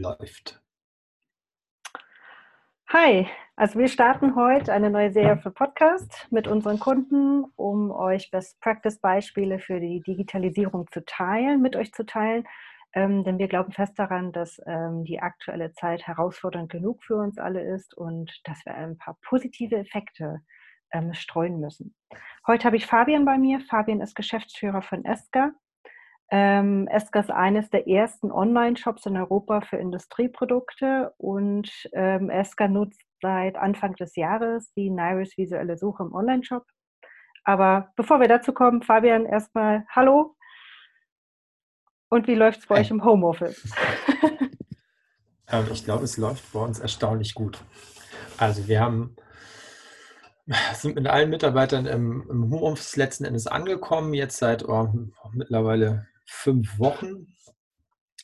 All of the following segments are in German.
läuft. Hi, also wir starten heute eine neue Serie für Podcast mit unseren Kunden, um euch Best Practice Beispiele für die Digitalisierung zu teilen, mit euch zu teilen. Ähm, denn wir glauben fest daran, dass ähm, die aktuelle Zeit herausfordernd genug für uns alle ist und dass wir ein paar positive Effekte ähm, streuen müssen. Heute habe ich Fabian bei mir. Fabian ist Geschäftsführer von Eska. Ähm, Eska ist eines der ersten Online-Shops in Europa für Industrieprodukte und ähm, Eska nutzt seit Anfang des Jahres die Nairis visuelle Suche im Online-Shop. Aber bevor wir dazu kommen, Fabian, erstmal Hallo. Und wie läuft es bei hey. euch im Homeoffice? Ähm, ich glaube, es läuft bei uns erstaunlich gut. Also wir haben sind mit allen Mitarbeitern im, im Homeoffice letzten Endes angekommen, jetzt seit oh, mittlerweile fünf Wochen.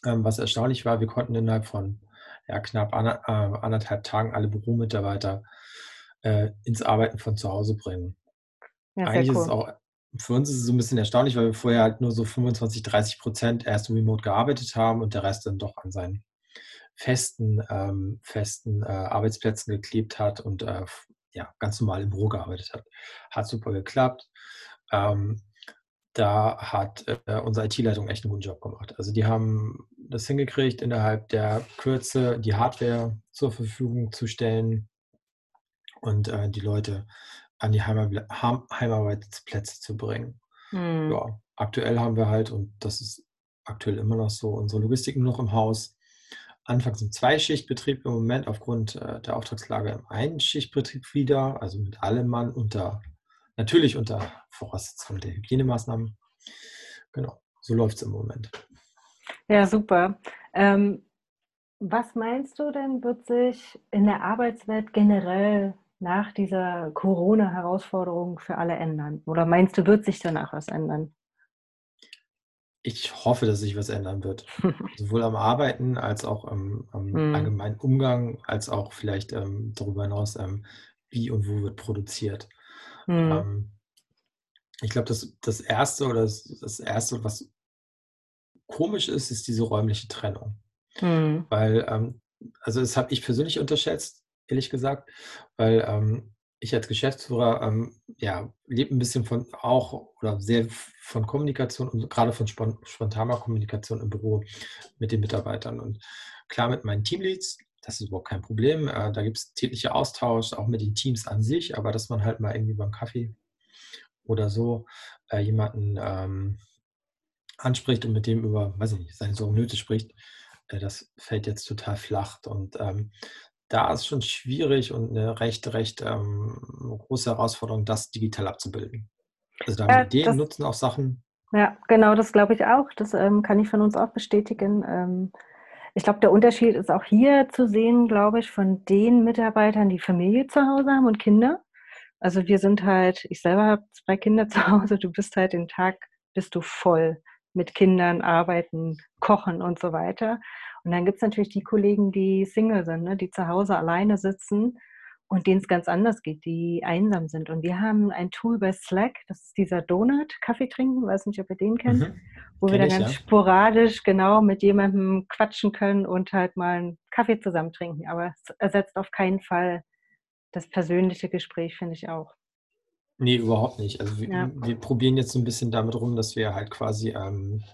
Ähm, was erstaunlich war, wir konnten innerhalb von ja, knapp ander, äh, anderthalb Tagen alle Büromitarbeiter äh, ins Arbeiten von zu Hause bringen. Ja, Eigentlich cool. ist es auch, für uns ist es so ein bisschen erstaunlich, weil wir vorher halt nur so 25, 30 Prozent erst remote gearbeitet haben und der Rest dann doch an seinen festen, ähm, festen äh, Arbeitsplätzen geklebt hat und äh, ja, ganz normal im Büro gearbeitet hat. Hat super geklappt. Ähm, da hat äh, unsere IT-Leitung echt einen guten Job gemacht. Also die haben das hingekriegt, innerhalb der Kürze die Hardware zur Verfügung zu stellen und äh, die Leute an die Heimarbeitsplätze zu bringen. Hm. Ja, aktuell haben wir halt, und das ist aktuell immer noch so, unsere Logistik nur noch im Haus. Anfangs im Zweischichtbetrieb, im Moment aufgrund äh, der Auftragslage im Einschichtbetrieb wieder, also mit allem Mann unter Natürlich unter Voraussetzung der Hygienemaßnahmen. Genau, so läuft es im Moment. Ja, super. Ähm, was meinst du denn, wird sich in der Arbeitswelt generell nach dieser Corona-Herausforderung für alle ändern? Oder meinst du, wird sich danach was ändern? Ich hoffe, dass sich was ändern wird. Sowohl am Arbeiten als auch am, am mm. allgemeinen Umgang, als auch vielleicht ähm, darüber hinaus, ähm, wie und wo wird produziert. Mhm. Ähm, ich glaube, das, das Erste oder das, das Erste, was komisch ist, ist diese räumliche Trennung. Mhm. Weil, ähm, also das habe ich persönlich unterschätzt, ehrlich gesagt, weil ähm, ich als Geschäftsführer ähm, ja, lebe ein bisschen von auch oder sehr von Kommunikation und gerade von spontaner Kommunikation im Büro mit den Mitarbeitern. Und klar mit meinen Teamleads das ist überhaupt kein Problem. Äh, da gibt es tägliche Austausch, auch mit den Teams an sich, aber dass man halt mal irgendwie beim Kaffee oder so äh, jemanden ähm, anspricht und mit dem über, weiß ich nicht, seine Sorgen Nöte spricht, äh, das fällt jetzt total flach. Und ähm, da ist schon schwierig und eine recht, recht ähm, große Herausforderung, das digital abzubilden. Also da haben ja, Ideen, nutzen auch Sachen. Ja, genau, das glaube ich auch. Das ähm, kann ich von uns auch bestätigen. Ich glaube, der Unterschied ist auch hier zu sehen, glaube ich, von den Mitarbeitern, die Familie zu Hause haben und Kinder. Also wir sind halt, ich selber habe zwei Kinder zu Hause, du bist halt den Tag, bist du voll mit Kindern, arbeiten, kochen und so weiter. Und dann gibt es natürlich die Kollegen, die Single sind, ne, die zu Hause alleine sitzen und denen es ganz anders geht, die einsam sind. Und wir haben ein Tool bei Slack, das ist dieser Donut, Kaffee trinken, weiß nicht, ob ihr den kennt, mhm. wo Kenn wir dann ich, ganz ja. sporadisch genau mit jemandem quatschen können und halt mal einen Kaffee zusammen trinken. Aber es ersetzt auf keinen Fall das persönliche Gespräch, finde ich auch. Nee, überhaupt nicht. Also wir, ja. wir, probieren jetzt so ein bisschen damit rum, dass wir halt quasi ähm,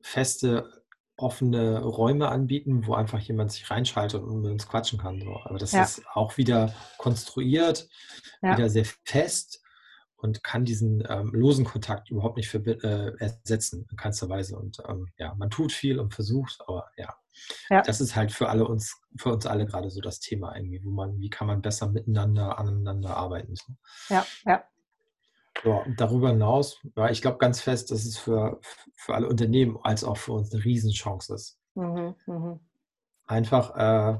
feste offene Räume anbieten, wo einfach jemand sich reinschaltet und mit uns quatschen kann. So. Aber das ja. ist auch wieder konstruiert, ja. wieder sehr fest und kann diesen ähm, losen Kontakt überhaupt nicht für, äh, ersetzen in keinster Weise. Und ähm, ja, man tut viel und versucht, aber ja, ja, das ist halt für alle uns, für uns alle gerade so das Thema irgendwie, wo man, wie kann man besser miteinander, aneinander arbeiten. So. Ja, ja. Ja, darüber hinaus, ja, ich glaube ganz fest, dass es für, für alle Unternehmen als auch für uns eine Riesenchance ist. Mhm, mh. Einfach äh,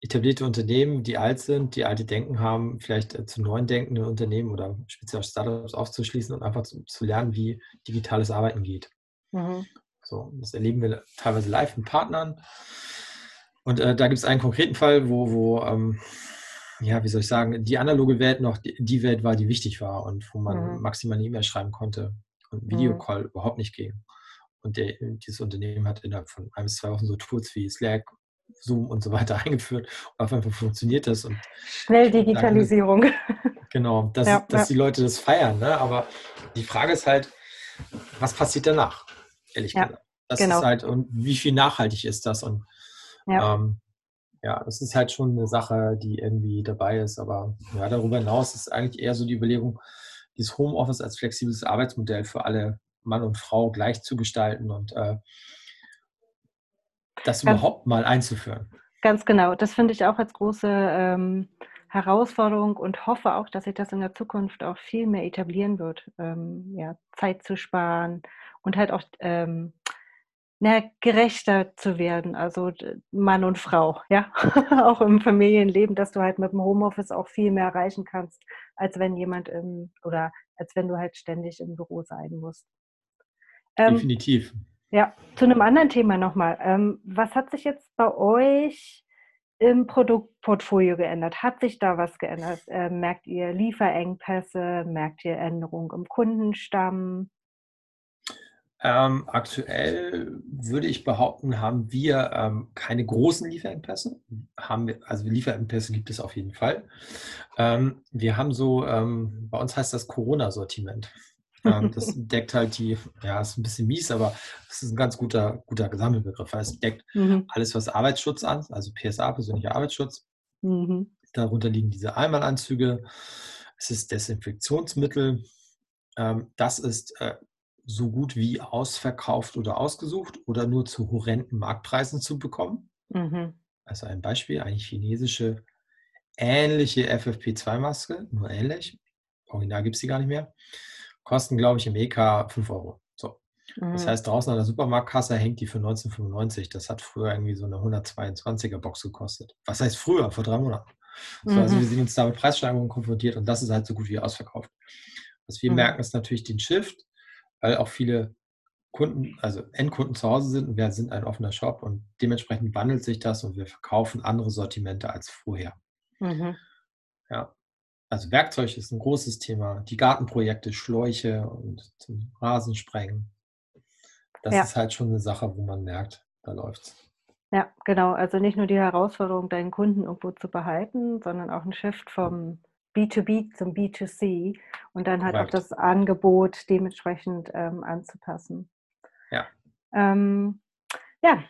etablierte Unternehmen, die alt sind, die alte Denken haben, vielleicht äh, zu neuen denkenden Unternehmen oder speziell Startups aufzuschließen und einfach zu, zu lernen, wie digitales Arbeiten geht. Mhm. So, das erleben wir teilweise live mit Partnern. Und äh, da gibt es einen konkreten Fall, wo, wo ähm, ja, wie soll ich sagen, die analoge Welt noch die, Welt war, die wichtig war und wo man mhm. maximal eine E-Mail schreiben konnte und Videocall mhm. überhaupt nicht ging. und der, dieses Unternehmen hat innerhalb von ein bis zwei Wochen so Tools wie Slack, Zoom und so weiter eingeführt. Und auf einmal funktioniert das. Und Schnell Digitalisierung. Sagen, genau, dass, ja, dass ja. die Leute das feiern. Ne? Aber die Frage ist halt, was passiert danach? Ehrlich ja, gesagt. Das genau. ist halt, und wie viel nachhaltig ist das? Und ja. Ähm, ja, das ist halt schon eine Sache, die irgendwie dabei ist. Aber ja, darüber hinaus ist eigentlich eher so die Überlegung, dieses Homeoffice als flexibles Arbeitsmodell für alle Mann und Frau gleich zu gestalten und äh, das ganz, überhaupt mal einzuführen. Ganz genau. Das finde ich auch als große ähm, Herausforderung und hoffe auch, dass sich das in der Zukunft auch viel mehr etablieren wird, ähm, ja, Zeit zu sparen und halt auch ähm, na, gerechter zu werden, also Mann und Frau, ja, auch im Familienleben, dass du halt mit dem Homeoffice auch viel mehr erreichen kannst, als wenn jemand im, oder als wenn du halt ständig im Büro sein musst. Ähm, Definitiv. Ja, zu einem anderen Thema nochmal. Ähm, was hat sich jetzt bei euch im Produktportfolio geändert? Hat sich da was geändert? Äh, merkt ihr Lieferengpässe? Merkt ihr Änderungen im Kundenstamm? Ähm, aktuell würde ich behaupten, haben wir ähm, keine großen Lieferengpässe. Haben wir, also Lieferengpässe gibt es auf jeden Fall. Ähm, wir haben so, ähm, bei uns heißt das Corona-Sortiment. Ähm, das deckt halt die, ja, ist ein bisschen mies, aber es ist ein ganz guter, guter Gesammelbegriff. Es deckt mhm. alles, was Arbeitsschutz an, also PSA, persönlicher Arbeitsschutz. Mhm. Darunter liegen diese Einmalanzüge. Es ist Desinfektionsmittel. Ähm, das ist äh, so gut wie ausverkauft oder ausgesucht oder nur zu horrenden Marktpreisen zu bekommen. Mhm. Also ein Beispiel, eine chinesische ähnliche FFP2-Maske, nur ähnlich. Original gibt es die gar nicht mehr. Kosten, glaube ich, im EK 5 Euro. So. Mhm. Das heißt, draußen an der Supermarktkasse hängt die für 1995. Das hat früher irgendwie so eine 122er Box gekostet. Was heißt früher? Vor drei Monaten. So, also mhm. Also wir sind uns da mit Preissteigerungen konfrontiert und das ist halt so gut wie ausverkauft. Was wir mhm. merken, ist natürlich den Shift weil auch viele Kunden, also Endkunden zu Hause sind und wir sind ein offener Shop und dementsprechend wandelt sich das und wir verkaufen andere Sortimente als vorher. Mhm. Ja, also Werkzeug ist ein großes Thema. Die Gartenprojekte, Schläuche und zum Rasensprengen. Das ja. ist halt schon eine Sache, wo man merkt, da läuft's. Ja, genau. Also nicht nur die Herausforderung, deinen Kunden irgendwo zu behalten, sondern auch ein Shift vom B2B zum B2C und dann halt Correct. auch das Angebot dementsprechend ähm, anzupassen. Ja. Ähm, ja,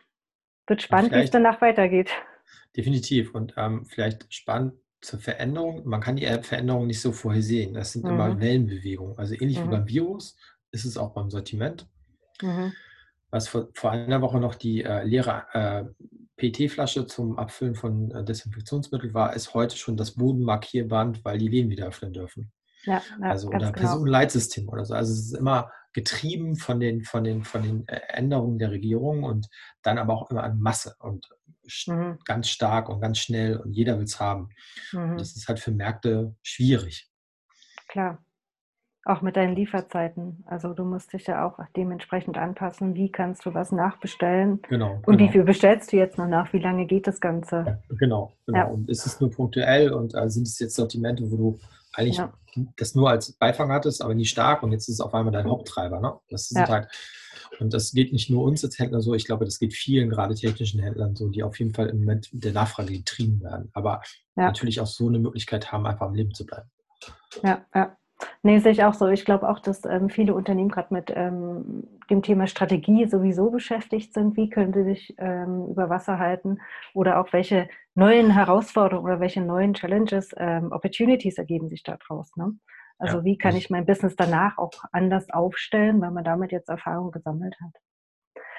wird spannend, wie es danach weitergeht. Definitiv und ähm, vielleicht spannend zur Veränderung. Man kann die Veränderung nicht so vorhersehen. Das sind mhm. immer Wellenbewegungen. Also ähnlich mhm. wie beim Virus ist es auch beim Sortiment. Mhm. Was vor, vor einer Woche noch die äh, leere äh, PET-Flasche zum Abfüllen von äh, Desinfektionsmittel war, ist heute schon das Bodenmarkierband, weil die Läden wieder öffnen dürfen. Ja, ja also oder genau. Personenleitsystem oder so. Also es ist immer getrieben von den, von den, von den äh, Änderungen der Regierung und dann aber auch immer an Masse und mhm. ganz stark und ganz schnell und jeder will es haben. Mhm. Das ist halt für Märkte schwierig. Klar. Auch mit deinen Lieferzeiten. Also du musst dich ja auch dementsprechend anpassen. Wie kannst du was nachbestellen? Genau. Und genau. wie viel bestellst du jetzt noch nach? Wie lange geht das Ganze? Ja, genau, genau. Ja. Und ist es nur punktuell und äh, sind es jetzt Sortimente, wo du eigentlich ja. das nur als Beifang hattest, aber nie stark und jetzt ist es auf einmal dein Haupttreiber. Ne? Das sind halt, und das geht nicht nur uns als Händler so, ich glaube, das geht vielen, gerade technischen Händlern so, die auf jeden Fall im Moment der Nachfrage getrieben werden, aber natürlich auch so eine Möglichkeit haben, einfach am Leben zu bleiben. Ja, ja. Nee, sehe ich auch so. Ich glaube auch, dass ähm, viele Unternehmen gerade mit ähm, dem Thema Strategie sowieso beschäftigt sind. Wie können sie sich ähm, über Wasser halten oder auch welche neuen Herausforderungen oder welche neuen Challenges, ähm, Opportunities ergeben sich daraus. Ne? Also ja. wie kann ich mein Business danach auch anders aufstellen, weil man damit jetzt Erfahrung gesammelt hat.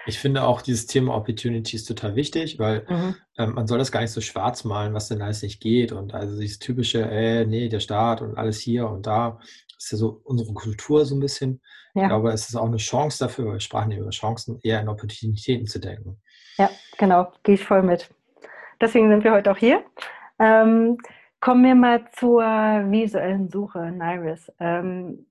Ich finde auch dieses Thema Opportunities total wichtig, weil mhm. ähm, man soll das gar nicht so schwarz malen, was denn alles nicht geht. Und also dieses typische, äh, nee, der Staat und alles hier und da, ist ja so unsere Kultur so ein bisschen. Ja. Ich glaube, es ist auch eine Chance dafür, wir sprachen ja über Chancen, eher in Opportunitäten zu denken. Ja, genau, gehe ich voll mit. Deswegen sind wir heute auch hier. Ähm, kommen wir mal zur visuellen Suche, Niris. Ähm,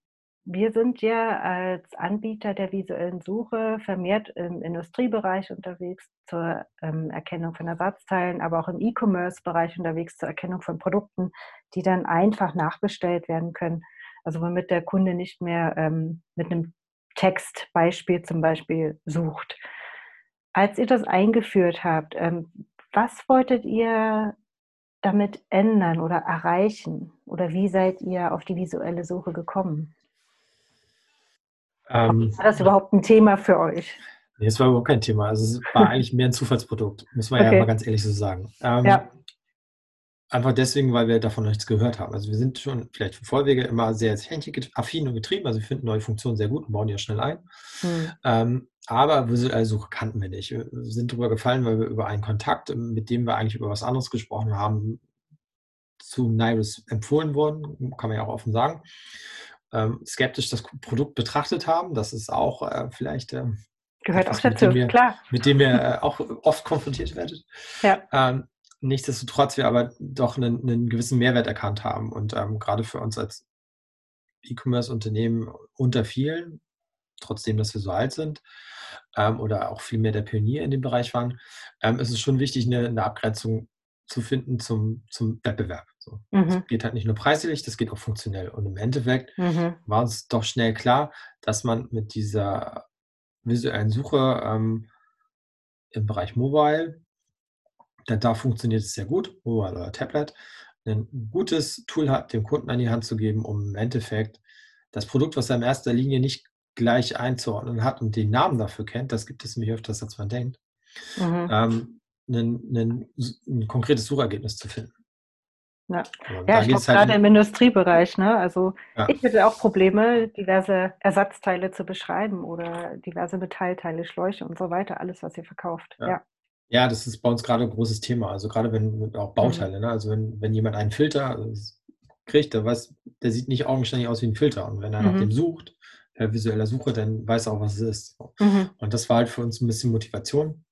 wir sind ja als Anbieter der visuellen Suche vermehrt im Industriebereich unterwegs zur ähm, Erkennung von Ersatzteilen, aber auch im E-Commerce-Bereich unterwegs zur Erkennung von Produkten, die dann einfach nachbestellt werden können. Also womit der Kunde nicht mehr ähm, mit einem Textbeispiel zum Beispiel sucht. Als ihr das eingeführt habt, ähm, was wolltet ihr damit ändern oder erreichen? Oder wie seid ihr auf die visuelle Suche gekommen? Ähm, war das überhaupt ein Thema für euch? Nee, es war überhaupt kein Thema. Also es war eigentlich mehr ein Zufallsprodukt, muss man okay. ja mal ganz ehrlich so sagen. Ähm, ja. Einfach deswegen, weil wir davon nichts gehört haben. Also wir sind schon vielleicht für Vollwege immer sehr affin und getrieben. Also wir finden neue Funktionen sehr gut und bauen die ja schnell ein. Hm. Ähm, aber visuelle Suche kannten wir nicht. Wir sind darüber gefallen, weil wir über einen Kontakt, mit dem wir eigentlich über was anderes gesprochen haben, zu Nairis empfohlen wurden, kann man ja auch offen sagen. Ähm, skeptisch das Produkt betrachtet haben. Das ist auch äh, vielleicht äh, gehört auch dazu, mit wir, klar. Mit dem ihr äh, auch oft konfrontiert werdet. Ja. Ähm, nichtsdestotrotz wir aber doch einen, einen, gewissen Mehrwert erkannt haben und ähm, gerade für uns als E-Commerce-Unternehmen unter vielen, trotzdem, dass wir so alt sind ähm, oder auch viel mehr der Pionier in dem Bereich waren, ähm, ist es schon wichtig, eine, eine, Abgrenzung zu finden zum, zum Wettbewerb. So. Mhm. Das geht halt nicht nur preislich, das geht auch funktionell. Und im Endeffekt mhm. war uns doch schnell klar, dass man mit dieser visuellen Suche ähm, im Bereich Mobile denn da funktioniert es sehr gut, Mobile oder Tablet, ein gutes Tool hat, dem Kunden an die Hand zu geben, um im Endeffekt das Produkt, was er in erster Linie nicht gleich einzuordnen hat und den Namen dafür kennt, das gibt es nämlich öfters, als man denkt, mhm. ähm, ein, ein, ein, konkretes Suchergebnis zu finden. Ja, ja ich glaube halt gerade im Industriebereich, ne? Also ja. ich hätte auch Probleme, diverse Ersatzteile zu beschreiben oder diverse Metallteile, Schläuche und so weiter, alles, was ihr verkauft. Ja. ja. Ja, das ist bei uns gerade ein großes Thema. Also gerade wenn auch mhm. Bauteile, ne? Also wenn, wenn jemand einen Filter äh, kriegt, der weiß, der sieht nicht augenständig aus wie ein Filter. Und wenn er mhm. nach dem sucht, per visueller Suche, dann weiß er auch, was es ist. Mhm. Und das war halt für uns ein bisschen Motivation,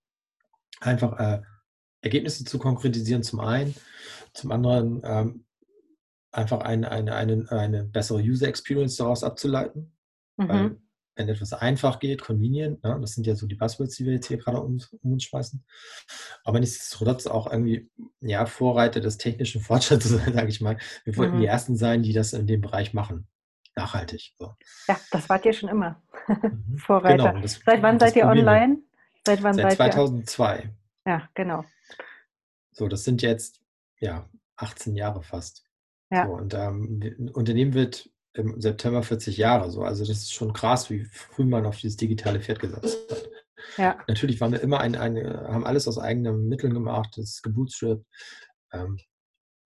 einfach äh, Ergebnisse zu konkretisieren, zum einen. Zum anderen ähm, einfach eine, eine, eine, eine bessere User Experience daraus abzuleiten. Weil mhm wenn etwas einfach geht, convenient, ne? das sind ja so die Buzzwords, die wir jetzt hier gerade um, um uns schmeißen. Aber nichtsdestotrotz auch irgendwie ja, Vorreiter des technischen Fortschritts, sage ich mal. Wir wollten mhm. die Ersten sein, die das in dem Bereich machen. Nachhaltig. So. Ja, das wart ihr schon immer. Mhm. Vorreiter. Genau, das, Seit wann seid ihr online? Seit wann Seit seid 2002. Ihr? Ja, genau. So, das sind jetzt ja 18 Jahre fast. Ja. So, und ähm, Unternehmen wird im September 40 Jahre so. Also das ist schon krass, wie früh man auf dieses digitale Pferd gesetzt hat. Ja. Natürlich waren wir immer ein, eine, haben alles aus eigenen Mitteln gemacht, das gebootstrapped. Ähm,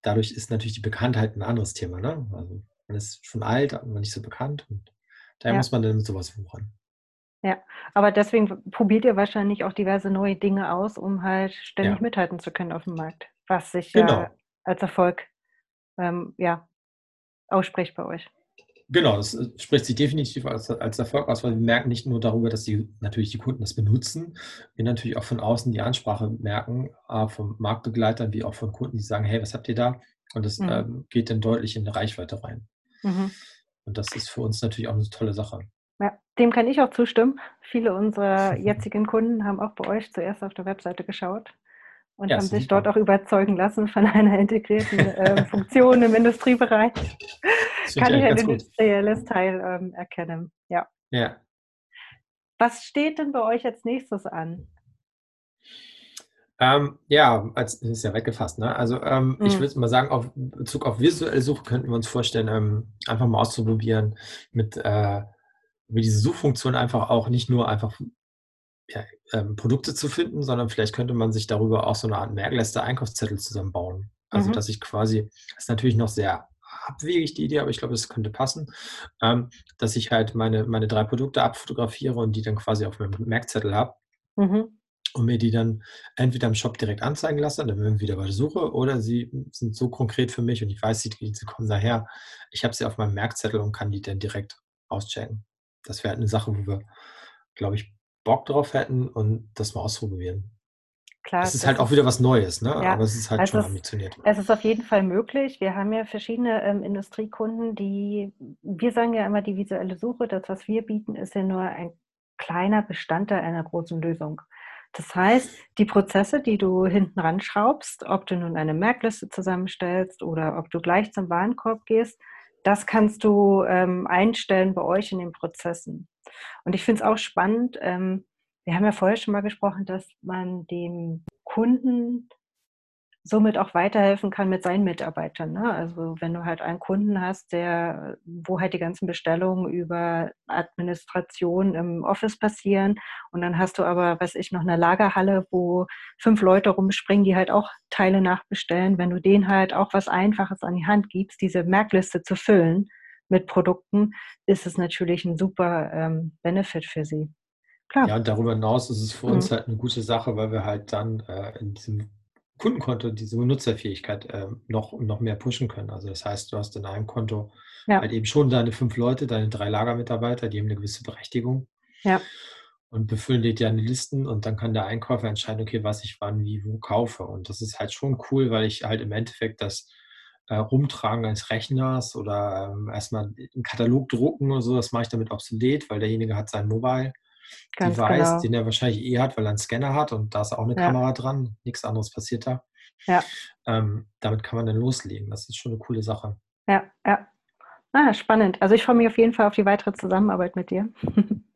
dadurch ist natürlich die Bekanntheit ein anderes Thema. Ne? Also man ist schon alt, aber nicht so bekannt und daher ja. muss man dann mit sowas wuchern. Ja, aber deswegen probiert ihr wahrscheinlich auch diverse neue Dinge aus, um halt ständig ja. mithalten zu können auf dem Markt, was sich genau. ja als Erfolg ähm, ja, ausspricht bei euch. Genau, das äh, spricht sich definitiv als, als Erfolg aus, weil wir merken nicht nur darüber, dass die natürlich die Kunden das benutzen, wir natürlich auch von außen die Ansprache merken, von Marktbegleitern wie auch von Kunden, die sagen, hey, was habt ihr da? Und das mhm. ähm, geht dann deutlich in eine Reichweite rein. Mhm. Und das ist für uns natürlich auch eine tolle Sache. Ja, dem kann ich auch zustimmen. Viele unserer jetzigen Kunden haben auch bei euch zuerst auf der Webseite geschaut und ja, haben sich dort auch überzeugen lassen von einer integrierten äh, Funktion im Industriebereich. Kann ich ein industrielles Teil ähm, erkennen. Ja. ja. Was steht denn bei euch als nächstes an? Ähm, ja, als, ist ja weggefasst. Ne? Also ähm, mhm. ich würde mal sagen, auf Bezug auf visuelle Suche könnten wir uns vorstellen, ähm, einfach mal auszuprobieren, mit, äh, mit diese Suchfunktion einfach auch nicht nur einfach ja, ähm, Produkte zu finden, sondern vielleicht könnte man sich darüber auch so eine Art Merkleiste Einkaufszettel zusammenbauen. Also, mhm. dass ich quasi, das ist natürlich noch sehr abwegig die Idee, aber ich glaube, das könnte passen, ähm, dass ich halt meine, meine drei Produkte abfotografiere und die dann quasi auf meinem Merkzettel habe. Mhm. Und mir die dann entweder im Shop direkt anzeigen lasse, dann bin ich wieder bei der Suche, oder sie sind so konkret für mich und ich weiß, sie, sie kommen daher. Ich habe sie auf meinem Merkzettel und kann die dann direkt auschecken. Das wäre halt eine Sache, wo wir, glaube ich, Bock drauf hätten und das mal ausprobieren. Klar, das ist das halt auch wieder was Neues, ne? Ja, aber es ist halt also schon es, ambitioniert. Es ist auf jeden Fall möglich. Wir haben ja verschiedene ähm, Industriekunden, die, wir sagen ja immer, die visuelle Suche, das, was wir bieten, ist ja nur ein kleiner Bestandteil einer großen Lösung. Das heißt, die Prozesse, die du hinten ranschraubst, ob du nun eine Merkliste zusammenstellst oder ob du gleich zum Warenkorb gehst, das kannst du ähm, einstellen bei euch in den Prozessen. Und ich finde es auch spannend, ähm, wir haben ja vorher schon mal gesprochen, dass man dem Kunden somit auch weiterhelfen kann mit seinen Mitarbeitern. Ne? Also wenn du halt einen Kunden hast, der, wo halt die ganzen Bestellungen über Administration im Office passieren und dann hast du aber, weiß ich, noch eine Lagerhalle, wo fünf Leute rumspringen, die halt auch Teile nachbestellen. Wenn du denen halt auch was Einfaches an die Hand gibst, diese Merkliste zu füllen mit Produkten, ist es natürlich ein super ähm, Benefit für sie. Klar. Ja, und darüber hinaus ist es für uns mhm. halt eine gute Sache, weil wir halt dann äh, in diesem Kundenkonto diese Benutzerfähigkeit äh, noch, noch mehr pushen können. Also das heißt, du hast in einem Konto ja. halt eben schon deine fünf Leute, deine drei Lagermitarbeiter, die haben eine gewisse Berechtigung. Ja. Und befüllen dir deine Listen und dann kann der Einkäufer entscheiden, okay, was ich wann, wie, wo kaufe. Und das ist halt schon cool, weil ich halt im Endeffekt das äh, Rumtragen eines Rechners oder ähm, erstmal einen Katalog drucken oder so, das mache ich damit obsolet, weil derjenige hat sein Mobile Ganz Device, genau. den er wahrscheinlich eh hat, weil er einen Scanner hat und da ist auch eine ja. Kamera dran, nichts anderes passiert da. Ja. Ähm, damit kann man dann loslegen. Das ist schon eine coole Sache. Ja, ja. Ah, spannend. Also ich freue mich auf jeden Fall auf die weitere Zusammenarbeit mit dir.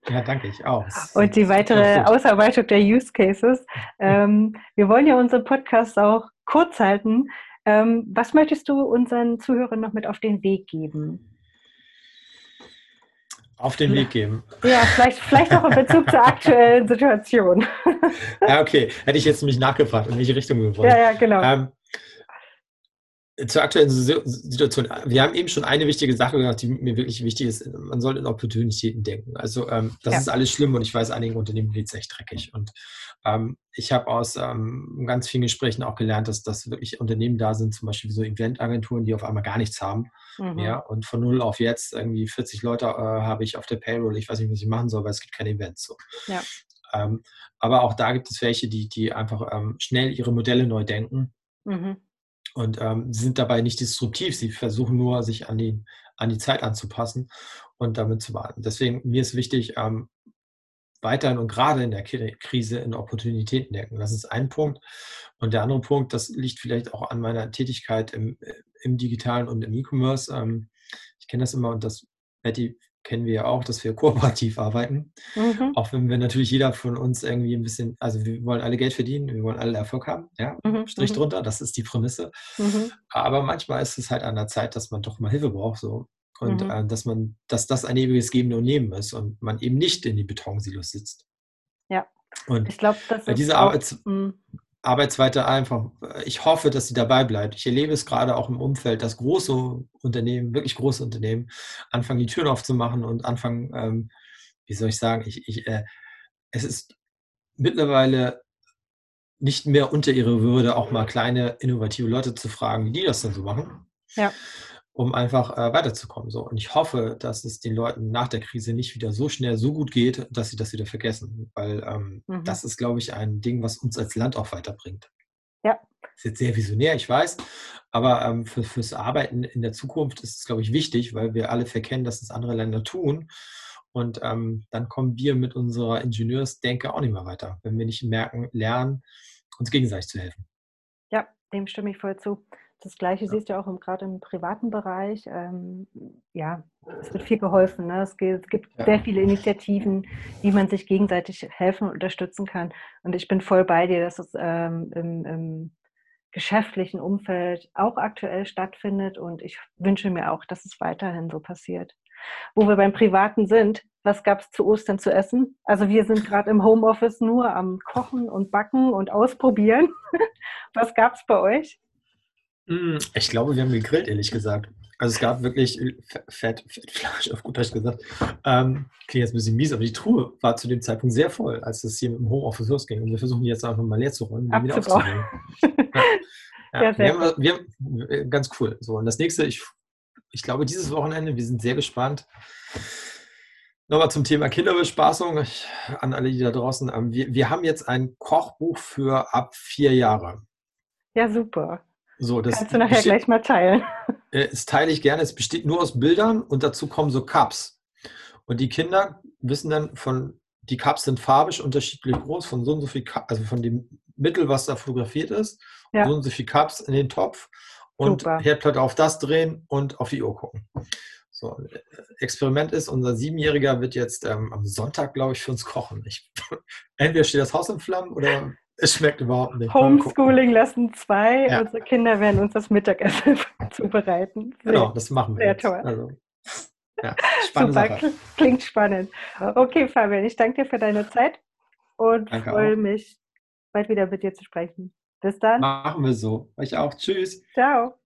Ja, danke, ich auch. Und die weitere Ausarbeitung der Use Cases. Ähm, wir wollen ja unseren Podcast auch kurz halten. Ähm, was möchtest du unseren Zuhörern noch mit auf den Weg geben? Auf den Weg geben. Ja, vielleicht, vielleicht auch in Bezug zur aktuellen Situation. Ja, okay. Hätte ich jetzt mich nachgefragt, in welche Richtung wir wollen. Ja, ja, genau. Ähm, zur aktuellen Situation. Wir haben eben schon eine wichtige Sache gesagt, die mir wirklich wichtig ist. Man sollte in Opportunitäten denken. Also ähm, das ja. ist alles schlimm und ich weiß, einigen Unternehmen geht es echt dreckig. Und ähm, ich habe aus ähm, ganz vielen Gesprächen auch gelernt, dass, dass wirklich Unternehmen da sind, zum Beispiel so Eventagenturen, die auf einmal gar nichts haben. Mhm. Ja, und von null auf jetzt irgendwie 40 Leute äh, habe ich auf der Payroll. Ich weiß nicht, was ich machen soll, weil es gibt keine Events. So. Ja. Ähm, aber auch da gibt es welche, die, die einfach ähm, schnell ihre Modelle neu denken. Mhm und ähm, sind dabei nicht disruptiv. Sie versuchen nur, sich an die, an die Zeit anzupassen und damit zu warten. Deswegen, mir ist wichtig, ähm, weiterhin und gerade in der Krise in Opportunitäten denken. Das ist ein Punkt. Und der andere Punkt, das liegt vielleicht auch an meiner Tätigkeit im, im Digitalen und im E-Commerce. Ähm, ich kenne das immer und das, Betty, kennen wir ja auch, dass wir kooperativ arbeiten. Mhm. Auch wenn wir natürlich jeder von uns irgendwie ein bisschen, also wir wollen alle Geld verdienen, wir wollen alle Erfolg haben, ja, mhm. Strich mhm. drunter, das ist die Prämisse. Mhm. Aber manchmal ist es halt an der Zeit, dass man doch mal Hilfe braucht, so. Und mhm. äh, dass man, dass das ein ewiges Geben und Nehmen ist und man eben nicht in die Betonsilos sitzt. Ja. Und ich glaube, das ist diese Arbeits mhm. Arbeitsweite einfach, ich hoffe, dass sie dabei bleibt. Ich erlebe es gerade auch im Umfeld, dass große Unternehmen, wirklich große Unternehmen, anfangen, die Türen aufzumachen und anfangen, ähm, wie soll ich sagen, ich, ich, äh, es ist mittlerweile nicht mehr unter ihre Würde, auch mal kleine, innovative Leute zu fragen, wie die das denn so machen. Ja um einfach äh, weiterzukommen. So. Und ich hoffe, dass es den Leuten nach der Krise nicht wieder so schnell so gut geht, dass sie das wieder vergessen. Weil ähm, mhm. das ist, glaube ich, ein Ding, was uns als Land auch weiterbringt. Ja. Ist jetzt sehr visionär, ich weiß. Aber ähm, für, fürs Arbeiten in der Zukunft ist es, glaube ich, wichtig, weil wir alle verkennen, dass es andere Länder tun. Und ähm, dann kommen wir mit unserer Ingenieursdenke auch nicht mehr weiter, wenn wir nicht merken, lernen, uns gegenseitig zu helfen. Ja, dem stimme ich voll zu. Das Gleiche ja. siehst du auch im, gerade im privaten Bereich. Ähm, ja, es wird viel geholfen. Ne? Es, gibt, es gibt ja. sehr viele Initiativen, wie man sich gegenseitig helfen und unterstützen kann. Und ich bin voll bei dir, dass es ähm, im, im geschäftlichen Umfeld auch aktuell stattfindet. Und ich wünsche mir auch, dass es weiterhin so passiert. Wo wir beim Privaten sind, was gab es zu Ostern zu essen? Also wir sind gerade im Homeoffice nur am Kochen und Backen und Ausprobieren. was gab es bei euch? Hm, ich glaube, wir haben gegrillt, ehrlich gesagt. Also es gab wirklich Fett, Fettfleisch, auf gut Deutsch gesagt. Ähm, klingt jetzt ein bisschen mies, aber die Truhe war zu dem Zeitpunkt sehr voll, als es hier mit dem Homeoffice losging. Und wir versuchen jetzt einfach mal leer zu räumen und wieder aufzunehmen. Ja. ja, wir, haben, wir haben, ganz cool. So, und das nächste, ich, ich glaube, dieses Wochenende, wir sind sehr gespannt. Nochmal zum Thema Kinderbespaßung an alle, die da draußen. Ähm, wir, wir haben jetzt ein Kochbuch für ab vier Jahre. Ja, super. So, das Kannst du nachher gleich mal teilen. Äh, das teile ich gerne. Es besteht nur aus Bildern und dazu kommen so Cups. Und die Kinder wissen dann von, die Cups sind farbig unterschiedlich groß, von so und so viel, also von dem Mittel, was da fotografiert ist, ja. so und so viel Cups in den Topf. und Super. Herdplatte auf das drehen und auf die Uhr gucken. So, Experiment ist, unser Siebenjähriger wird jetzt ähm, am Sonntag, glaube ich, für uns kochen. Ich, entweder steht das Haus in Flammen oder es schmeckt überhaupt nicht. Homeschooling lassen zwei. Ja. Unsere Kinder werden uns das Mittagessen zubereiten. Sehr, genau, das machen wir. Sehr jetzt. toll. Also, ja, Super, Sache. klingt spannend. Okay, Fabian, ich danke dir für deine Zeit und danke freue auch. mich, bald wieder mit dir zu sprechen. Bis dann. Machen wir so. Euch auch. Tschüss. Ciao.